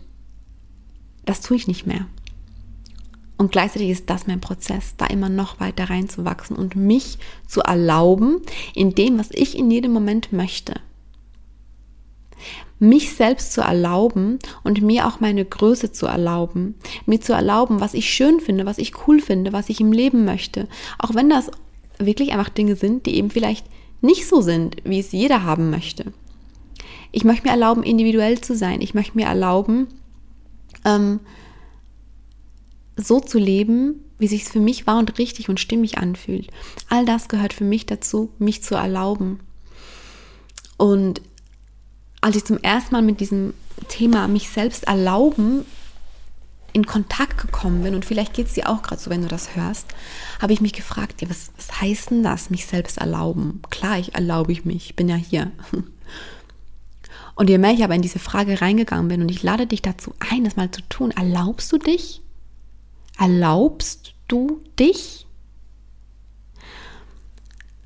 das tue ich nicht mehr. Und gleichzeitig ist das mein Prozess, da immer noch weiter reinzuwachsen und mich zu erlauben in dem, was ich in jedem Moment möchte. Mich selbst zu erlauben und mir auch meine Größe zu erlauben. Mir zu erlauben, was ich schön finde, was ich cool finde, was ich im Leben möchte. Auch wenn das wirklich einfach Dinge sind, die eben vielleicht nicht so sind, wie es jeder haben möchte. Ich möchte mir erlauben, individuell zu sein. Ich möchte mir erlauben, ähm, so zu leben, wie sich es für mich wahr und richtig und stimmig anfühlt. All das gehört für mich dazu, mich zu erlauben. Und als ich zum ersten Mal mit diesem Thema mich selbst erlauben in Kontakt gekommen bin, und vielleicht geht es dir auch gerade so, wenn du das hörst, habe ich mich gefragt, ja, was, was heißt denn das, mich selbst erlauben? Klar, ich erlaube ich mich, ich bin ja hier. Und je mehr ich aber in diese Frage reingegangen bin und ich lade dich dazu ein, das mal zu tun, erlaubst du dich? Erlaubst du dich?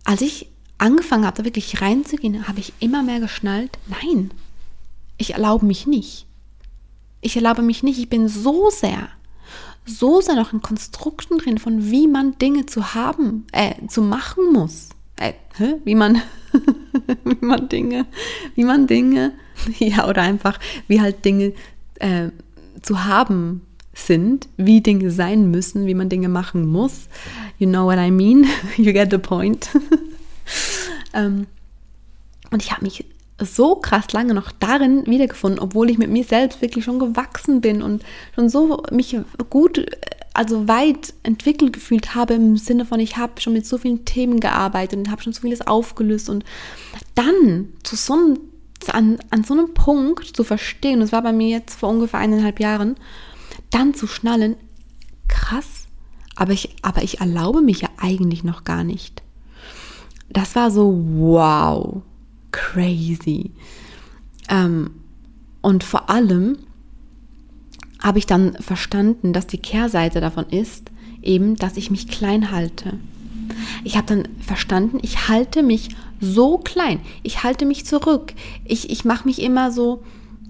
Als ich angefangen habe, da wirklich reinzugehen, habe ich immer mehr geschnallt, nein, ich erlaube mich nicht. Ich erlaube mich nicht, ich bin so sehr, so sehr noch in Konstrukten drin, von wie man Dinge zu haben, äh, zu machen muss. Äh, wie man, wie man Dinge, wie man Dinge, ja, oder einfach, wie halt Dinge äh, zu haben sind, wie Dinge sein müssen, wie man Dinge machen muss. You know what I mean? You get the point. Ähm, und ich habe mich so krass lange noch darin wiedergefunden, obwohl ich mit mir selbst wirklich schon gewachsen bin und schon so mich gut, also weit entwickelt gefühlt habe im Sinne von, ich habe schon mit so vielen Themen gearbeitet und habe schon so vieles aufgelöst und dann zu so einem, an, an so einem Punkt zu verstehen, das war bei mir jetzt vor ungefähr eineinhalb Jahren, dann zu schnallen, krass, aber ich, aber ich erlaube mich ja eigentlich noch gar nicht. Das war so, wow, crazy. Ähm, und vor allem habe ich dann verstanden, dass die Kehrseite davon ist, eben, dass ich mich klein halte. Ich habe dann verstanden, ich halte mich so klein, ich halte mich zurück, ich, ich mache mich immer so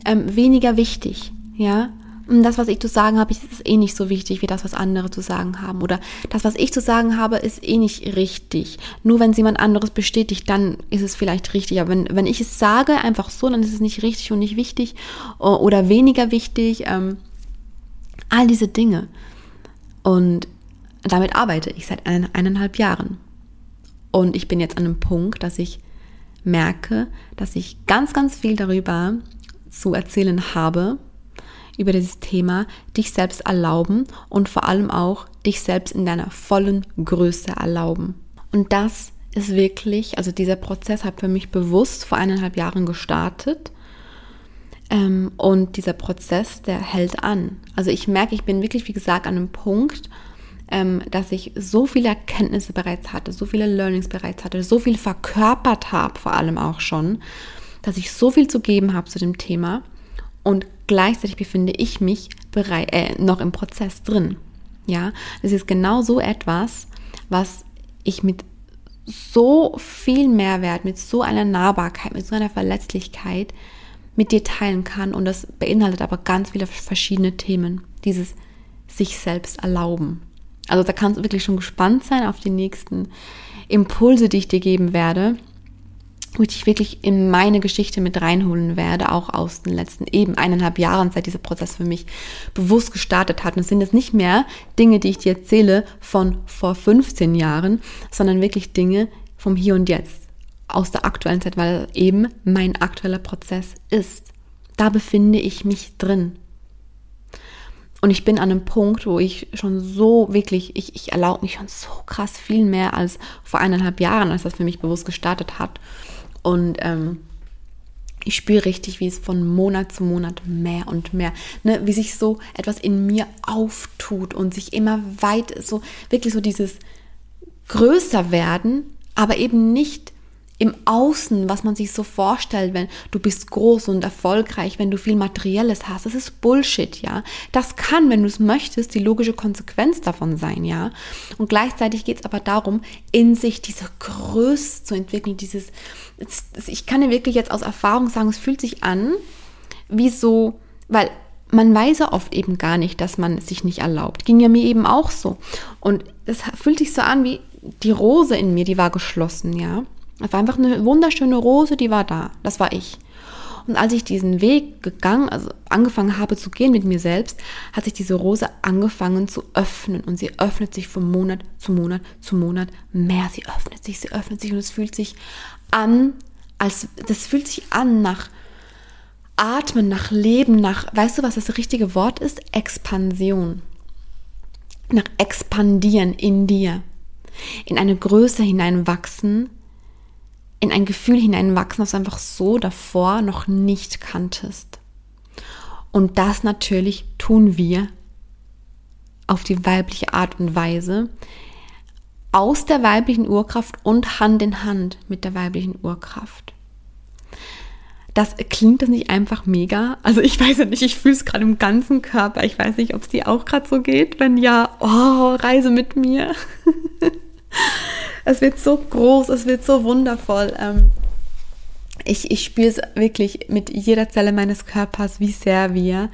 ähm, weniger wichtig, ja, das, was ich zu sagen habe, ist eh nicht so wichtig wie das, was andere zu sagen haben. Oder das, was ich zu sagen habe, ist eh nicht richtig. Nur wenn es jemand anderes bestätigt, dann ist es vielleicht richtig. Aber wenn, wenn ich es sage, einfach so, dann ist es nicht richtig und nicht wichtig oder weniger wichtig. Ähm, all diese Dinge. Und damit arbeite ich seit ein, eineinhalb Jahren. Und ich bin jetzt an einem Punkt, dass ich merke, dass ich ganz, ganz viel darüber zu erzählen habe, über dieses Thema dich selbst erlauben und vor allem auch dich selbst in deiner vollen Größe erlauben. Und das ist wirklich, also dieser Prozess hat für mich bewusst vor eineinhalb Jahren gestartet. Ähm, und dieser Prozess, der hält an. Also ich merke, ich bin wirklich, wie gesagt, an einem Punkt, ähm, dass ich so viele Erkenntnisse bereits hatte, so viele Learnings bereits hatte, so viel verkörpert habe, vor allem auch schon, dass ich so viel zu geben habe zu dem Thema und gleichzeitig befinde ich mich bereit, äh, noch im Prozess drin. Ja, das ist genau so etwas, was ich mit so viel Mehrwert, mit so einer Nahbarkeit, mit so einer Verletzlichkeit mit dir teilen kann. Und das beinhaltet aber ganz viele verschiedene Themen. Dieses sich selbst erlauben. Also da kannst du wirklich schon gespannt sein auf die nächsten Impulse, die ich dir geben werde wo ich dich wirklich in meine Geschichte mit reinholen werde, auch aus den letzten eben eineinhalb Jahren, seit dieser Prozess für mich bewusst gestartet hat. Und es sind jetzt nicht mehr Dinge, die ich dir erzähle von vor 15 Jahren, sondern wirklich Dinge vom Hier und Jetzt, aus der aktuellen Zeit, weil eben mein aktueller Prozess ist. Da befinde ich mich drin. Und ich bin an einem Punkt, wo ich schon so wirklich, ich, ich erlaube mich schon so krass viel mehr als vor eineinhalb Jahren, als das für mich bewusst gestartet hat. Und ähm, ich spüre richtig, wie es von Monat zu Monat mehr und mehr, ne, wie sich so etwas in mir auftut und sich immer weit, so wirklich so dieses größer werden, aber eben nicht im Außen, was man sich so vorstellt, wenn du bist groß und erfolgreich, wenn du viel Materielles hast. Das ist Bullshit, ja. Das kann, wenn du es möchtest, die logische Konsequenz davon sein, ja. Und gleichzeitig geht es aber darum, in sich diese Größe zu entwickeln, dieses, ich kann dir wirklich jetzt aus Erfahrung sagen, es fühlt sich an, wie so, weil man weiß ja oft eben gar nicht, dass man es sich nicht erlaubt. Ging ja mir eben auch so. Und es fühlt sich so an wie die Rose in mir, die war geschlossen, ja. Es war einfach eine wunderschöne Rose, die war da. Das war ich. Und als ich diesen Weg gegangen, also angefangen habe zu gehen mit mir selbst, hat sich diese Rose angefangen zu öffnen und sie öffnet sich von Monat zu Monat zu Monat mehr. Sie öffnet sich, sie öffnet sich und es fühlt sich an, als das fühlt sich an nach Atmen, nach Leben, nach, weißt du, was das richtige Wort ist? Expansion. Nach expandieren in dir, in eine Größe hineinwachsen, in ein Gefühl hineinwachsen, das du einfach so davor noch nicht kanntest. Und das natürlich tun wir auf die weibliche Art und Weise, aus der weiblichen Urkraft und Hand in Hand mit der weiblichen Urkraft. das klingt das nicht einfach mega? Also ich weiß ja nicht, ich fühle es gerade im ganzen Körper. Ich weiß nicht, ob es dir auch gerade so geht. Wenn ja, oh, reise mit mir. es wird so groß, es wird so wundervoll. Ähm, ich, ich spüre es wirklich mit jeder Zelle meines Körpers, wie sehr wir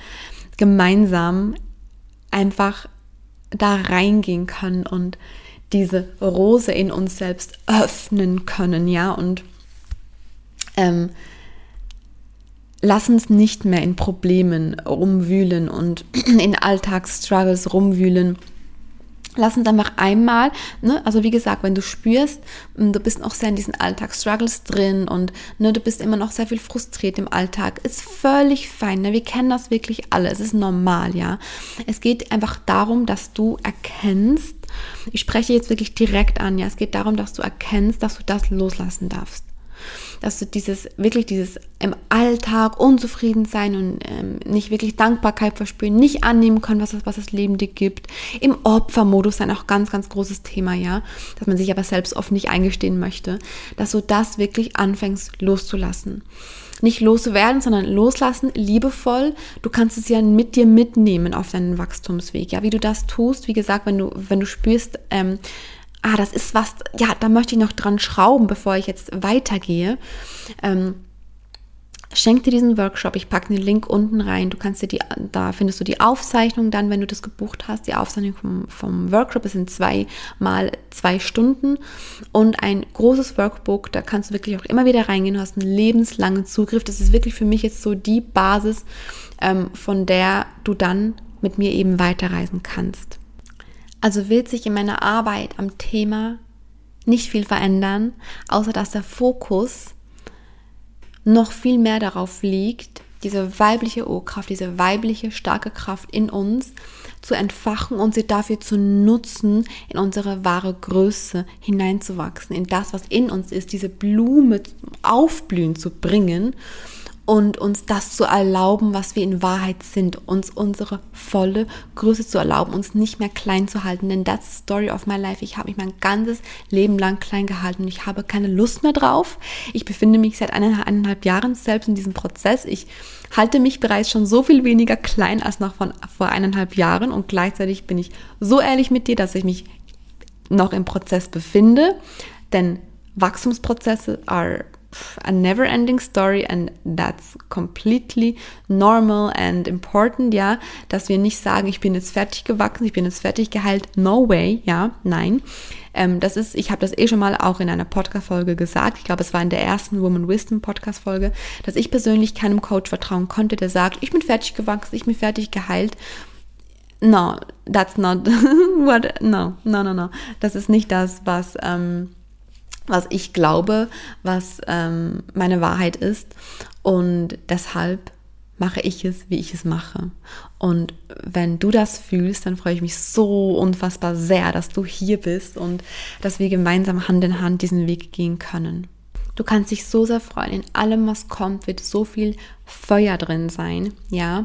gemeinsam einfach da reingehen können und diese Rose in uns selbst öffnen können, ja, und ähm, lass uns nicht mehr in Problemen rumwühlen und in Alltagsstruggles rumwühlen, Lass uns einfach einmal, ne, also wie gesagt, wenn du spürst, hm, du bist noch sehr in diesen Alltagsstruggles drin und ne, du bist immer noch sehr viel frustriert im Alltag, ist völlig fein. Ne? Wir kennen das wirklich alle, es ist normal, ja. Es geht einfach darum, dass du erkennst, ich spreche jetzt wirklich direkt an, ja, es geht darum, dass du erkennst, dass du das loslassen darfst dass du dieses, wirklich dieses im Alltag unzufrieden sein und ähm, nicht wirklich Dankbarkeit verspüren, nicht annehmen können, was, was das Leben dir gibt. Im Opfermodus sein auch ganz, ganz großes Thema, ja, dass man sich aber selbst oft nicht eingestehen möchte, dass du das wirklich anfängst loszulassen nicht loswerden, sondern loslassen, liebevoll. Du kannst es ja mit dir mitnehmen auf deinen Wachstumsweg. Ja, wie du das tust, wie gesagt, wenn du, wenn du spürst, ähm, ah, das ist was, ja, da möchte ich noch dran schrauben, bevor ich jetzt weitergehe. Ähm, schenk dir diesen Workshop. Ich packe den Link unten rein. Du kannst dir die, da findest du die Aufzeichnung dann, wenn du das gebucht hast. Die Aufzeichnung vom, vom Workshop ist in zwei mal zwei Stunden und ein großes Workbook. Da kannst du wirklich auch immer wieder reingehen. Du hast einen lebenslangen Zugriff. Das ist wirklich für mich jetzt so die Basis, ähm, von der du dann mit mir eben weiterreisen kannst. Also wird sich in meiner Arbeit am Thema nicht viel verändern, außer dass der Fokus noch viel mehr darauf liegt, diese weibliche Urkraft, diese weibliche starke Kraft in uns zu entfachen und sie dafür zu nutzen, in unsere wahre Größe hineinzuwachsen, in das, was in uns ist, diese Blume aufblühen zu bringen und uns das zu erlauben, was wir in Wahrheit sind, uns unsere volle Größe zu erlauben, uns nicht mehr klein zu halten, denn that's the story of my life. Ich habe mich mein ganzes Leben lang klein gehalten und ich habe keine Lust mehr drauf. Ich befinde mich seit eineinhalb Jahren selbst in diesem Prozess. Ich halte mich bereits schon so viel weniger klein als noch von vor eineinhalb Jahren und gleichzeitig bin ich so ehrlich mit dir, dass ich mich noch im Prozess befinde, denn Wachstumsprozesse are a never ending story and that's completely normal and important, ja, dass wir nicht sagen, ich bin jetzt fertig gewachsen, ich bin jetzt fertig geheilt, no way, ja, nein. Ähm, das ist, ich habe das eh schon mal auch in einer Podcast-Folge gesagt, ich glaube, es war in der ersten Woman Wisdom Podcast-Folge, dass ich persönlich keinem Coach vertrauen konnte, der sagt, ich bin fertig gewachsen, ich bin fertig geheilt. No, that's not what, no, no, no, no. Das ist nicht das, was, ähm, was ich glaube, was ähm, meine Wahrheit ist. Und deshalb mache ich es, wie ich es mache. Und wenn du das fühlst, dann freue ich mich so unfassbar sehr, dass du hier bist und dass wir gemeinsam Hand in Hand diesen Weg gehen können. Du kannst dich so sehr freuen. In allem, was kommt, wird so viel Feuer drin sein. Ja,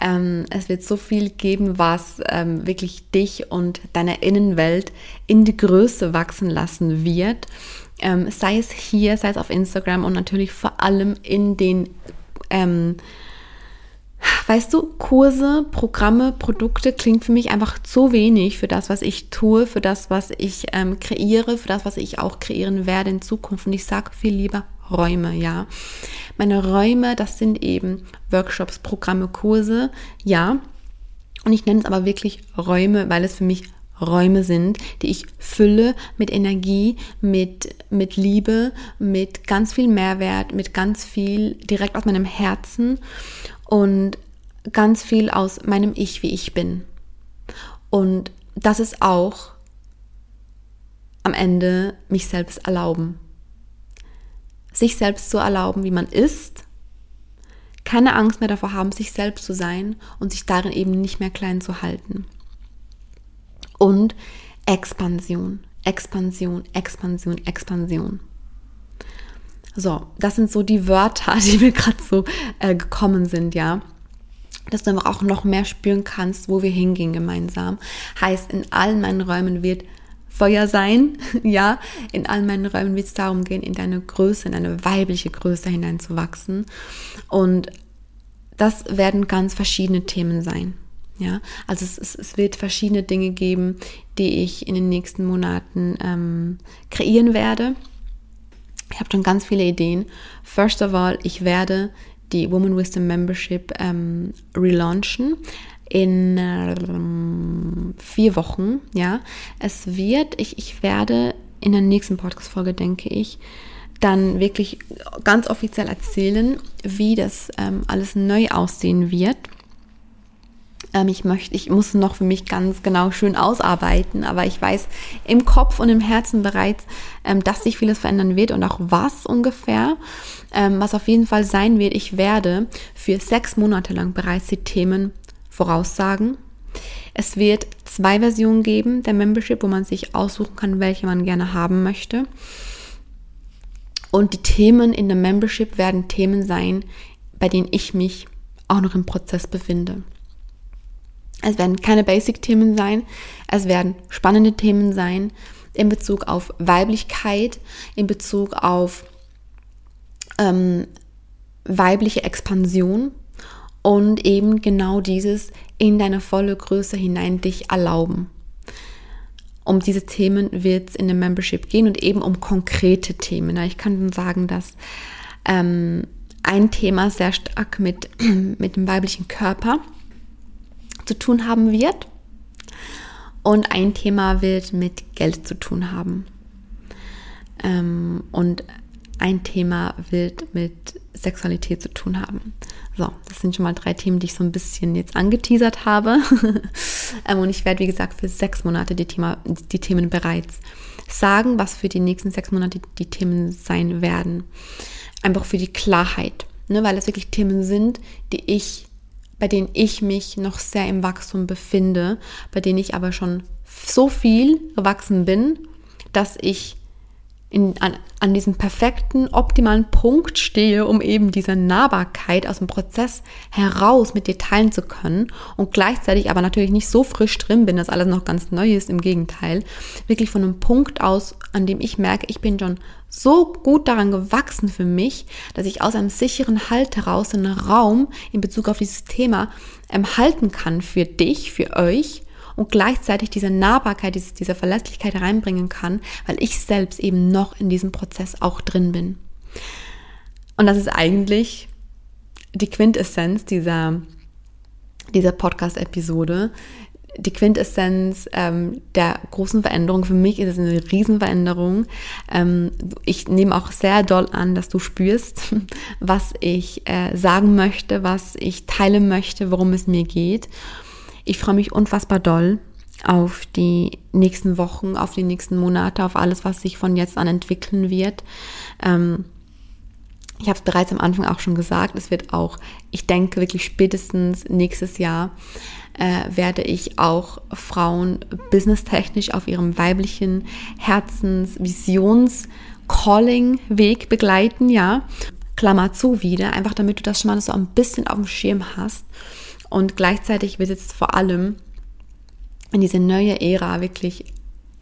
ähm, es wird so viel geben, was ähm, wirklich dich und deine Innenwelt in die Größe wachsen lassen wird. Ähm, sei es hier, sei es auf Instagram und natürlich vor allem in den ähm, Weißt du, Kurse, Programme, Produkte klingt für mich einfach zu wenig für das, was ich tue, für das, was ich ähm, kreiere, für das, was ich auch kreieren werde in Zukunft. Und ich sage viel lieber Räume, ja. Meine Räume, das sind eben Workshops, Programme, Kurse, ja. Und ich nenne es aber wirklich Räume, weil es für mich Räume sind, die ich fülle mit Energie, mit, mit Liebe, mit ganz viel Mehrwert, mit ganz viel direkt aus meinem Herzen und ganz viel aus meinem Ich, wie ich bin. Und das ist auch am Ende mich selbst erlauben. Sich selbst zu erlauben, wie man ist, keine Angst mehr davor haben, sich selbst zu sein und sich darin eben nicht mehr klein zu halten. Und Expansion, Expansion, Expansion, Expansion. So, das sind so die Wörter, die mir gerade so äh, gekommen sind, ja dass du einfach auch noch mehr spüren kannst, wo wir hingehen gemeinsam. Heißt, in allen meinen Räumen wird Feuer sein. Ja, in all meinen Räumen wird es darum gehen, in deine Größe, in eine weibliche Größe hineinzuwachsen. Und das werden ganz verschiedene Themen sein. Ja, also es, es, es, wird verschiedene Dinge geben, die ich in den nächsten Monaten ähm, kreieren werde. Ich habe schon ganz viele Ideen. First of all, ich werde die Woman Wisdom Membership ähm, relaunchen in äh, vier Wochen. Ja, es wird, ich, ich werde in der nächsten Podcast-Folge, denke ich, dann wirklich ganz offiziell erzählen, wie das ähm, alles neu aussehen wird. Ähm, ich möchte, ich muss noch für mich ganz genau schön ausarbeiten, aber ich weiß im Kopf und im Herzen bereits, ähm, dass sich vieles verändern wird und auch was ungefähr. Ähm, was auf jeden Fall sein wird, ich werde für sechs Monate lang bereits die Themen voraussagen. Es wird zwei Versionen geben der Membership, wo man sich aussuchen kann, welche man gerne haben möchte. Und die Themen in der Membership werden Themen sein, bei denen ich mich auch noch im Prozess befinde. Es werden keine Basic-Themen sein, es werden spannende Themen sein in Bezug auf Weiblichkeit, in Bezug auf ähm, weibliche Expansion und eben genau dieses in deine volle Größe hinein dich erlauben. Um diese Themen wird es in der Membership gehen und eben um konkrete Themen. Ich kann sagen, dass ähm, ein Thema sehr stark mit, mit dem weiblichen Körper zu tun haben wird und ein Thema wird mit Geld zu tun haben. Ähm, und ein Thema wird mit Sexualität zu tun haben. So, das sind schon mal drei Themen, die ich so ein bisschen jetzt angeteasert habe. Ähm, und ich werde, wie gesagt, für sechs Monate die, Thema, die Themen bereits sagen, was für die nächsten sechs Monate die Themen sein werden. Einfach für die Klarheit, ne, weil es wirklich Themen sind, die ich bei denen ich mich noch sehr im Wachstum befinde, bei denen ich aber schon so viel gewachsen bin, dass ich in, an, an diesem perfekten, optimalen Punkt stehe, um eben diese Nahbarkeit aus dem Prozess heraus mit dir teilen zu können und gleichzeitig aber natürlich nicht so frisch drin bin, dass alles noch ganz neu ist, im Gegenteil, wirklich von einem Punkt aus, an dem ich merke, ich bin schon so gut daran gewachsen für mich, dass ich aus einem sicheren Halt heraus einen Raum in Bezug auf dieses Thema ähm, halten kann für dich, für euch und gleichzeitig diese Nahbarkeit, diese, diese Verlässlichkeit reinbringen kann, weil ich selbst eben noch in diesem Prozess auch drin bin. Und das ist eigentlich die Quintessenz dieser, dieser Podcast-Episode, die Quintessenz ähm, der großen Veränderung. Für mich ist es eine Riesenveränderung. Ähm, ich nehme auch sehr doll an, dass du spürst, was ich äh, sagen möchte, was ich teilen möchte, worum es mir geht. Ich freue mich unfassbar doll auf die nächsten Wochen, auf die nächsten Monate, auf alles, was sich von jetzt an entwickeln wird. Ähm, ich habe es bereits am Anfang auch schon gesagt, es wird auch, ich denke wirklich spätestens nächstes Jahr äh, werde ich auch Frauen businesstechnisch auf ihrem weiblichen Herzens-, Visions-, Calling-Weg begleiten, ja. Klammer zu wieder, einfach damit du das schon mal so ein bisschen auf dem Schirm hast. Und gleichzeitig wird jetzt vor allem in diese neue Ära wirklich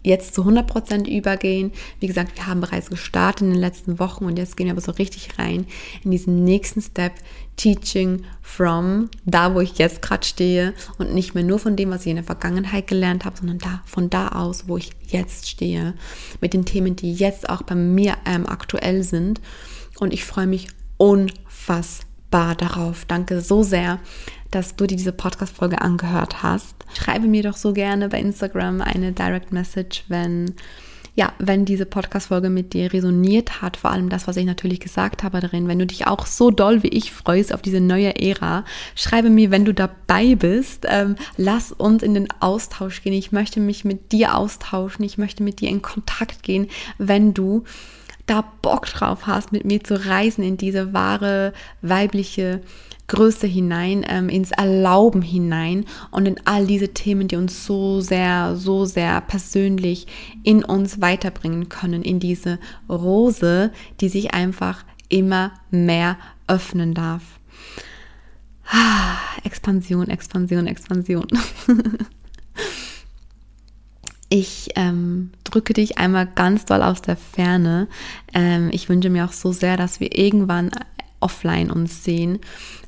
jetzt zu 100% übergehen. Wie gesagt, wir haben bereits gestartet in den letzten Wochen und jetzt gehen wir aber so richtig rein in diesen nächsten Step, Teaching from da, wo ich jetzt gerade stehe und nicht mehr nur von dem, was ich in der Vergangenheit gelernt habe, sondern da, von da aus, wo ich jetzt stehe, mit den Themen, die jetzt auch bei mir ähm, aktuell sind. Und ich freue mich unfassbar darauf. Danke so sehr, dass du dir diese Podcast-Folge angehört hast. Schreibe mir doch so gerne bei Instagram eine Direct Message, wenn ja, wenn diese Podcast-Folge mit dir resoniert hat, vor allem das, was ich natürlich gesagt habe darin, wenn du dich auch so doll wie ich freust auf diese neue Ära, schreibe mir, wenn du dabei bist, ähm, lass uns in den Austausch gehen. Ich möchte mich mit dir austauschen, ich möchte mit dir in Kontakt gehen, wenn du da Bock drauf hast, mit mir zu reisen in diese wahre weibliche Größe hinein, ähm, ins Erlauben hinein und in all diese Themen, die uns so sehr, so sehr persönlich in uns weiterbringen können, in diese Rose, die sich einfach immer mehr öffnen darf. Expansion, Expansion, Expansion. ich ähm, drücke dich einmal ganz doll aus der Ferne. Ähm, ich wünsche mir auch so sehr, dass wir irgendwann offline uns sehen.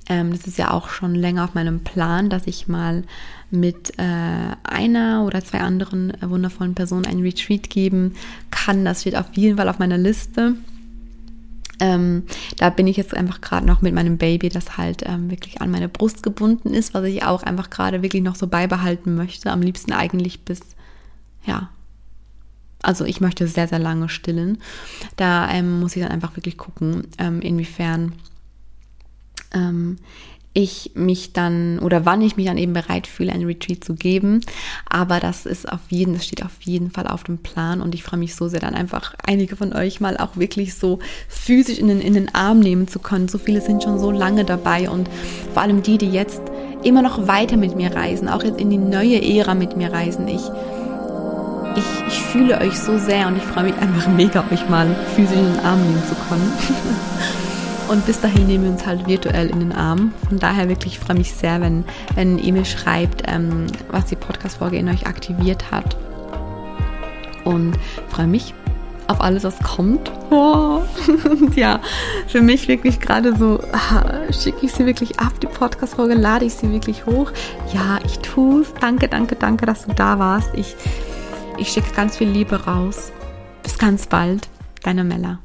Ähm, das ist ja auch schon länger auf meinem Plan, dass ich mal mit äh, einer oder zwei anderen äh, wundervollen Personen ein Retreat geben kann. Das steht auf jeden Fall auf meiner Liste. Ähm, da bin ich jetzt einfach gerade noch mit meinem Baby, das halt ähm, wirklich an meine Brust gebunden ist, was ich auch einfach gerade wirklich noch so beibehalten möchte. Am liebsten eigentlich bis ja, also ich möchte sehr, sehr lange stillen. Da ähm, muss ich dann einfach wirklich gucken, ähm, inwiefern ähm, ich mich dann oder wann ich mich dann eben bereit fühle, ein Retreat zu geben. Aber das ist auf jeden, das steht auf jeden Fall auf dem Plan und ich freue mich so sehr, dann einfach einige von euch mal auch wirklich so physisch in den, in den Arm nehmen zu können. So viele sind schon so lange dabei und vor allem die, die jetzt immer noch weiter mit mir reisen, auch jetzt in die neue Ära mit mir reisen. Ich ich, ich fühle euch so sehr und ich freue mich einfach mega, euch mal physisch in den Arm nehmen zu können. Und bis dahin nehmen wir uns halt virtuell in den Arm. Von daher wirklich, ich freue mich sehr, wenn, wenn ihr mir schreibt, ähm, was die Podcast-Folge in euch aktiviert hat. Und freue mich auf alles, was kommt. Oh. Und ja, für mich wirklich gerade so, ah, schicke ich sie wirklich ab, die Podcast-Folge, lade ich sie wirklich hoch. Ja, ich tue es. Danke, danke, danke, dass du da warst. Ich ich schicke ganz viel Liebe raus. Bis ganz bald, deine Mella.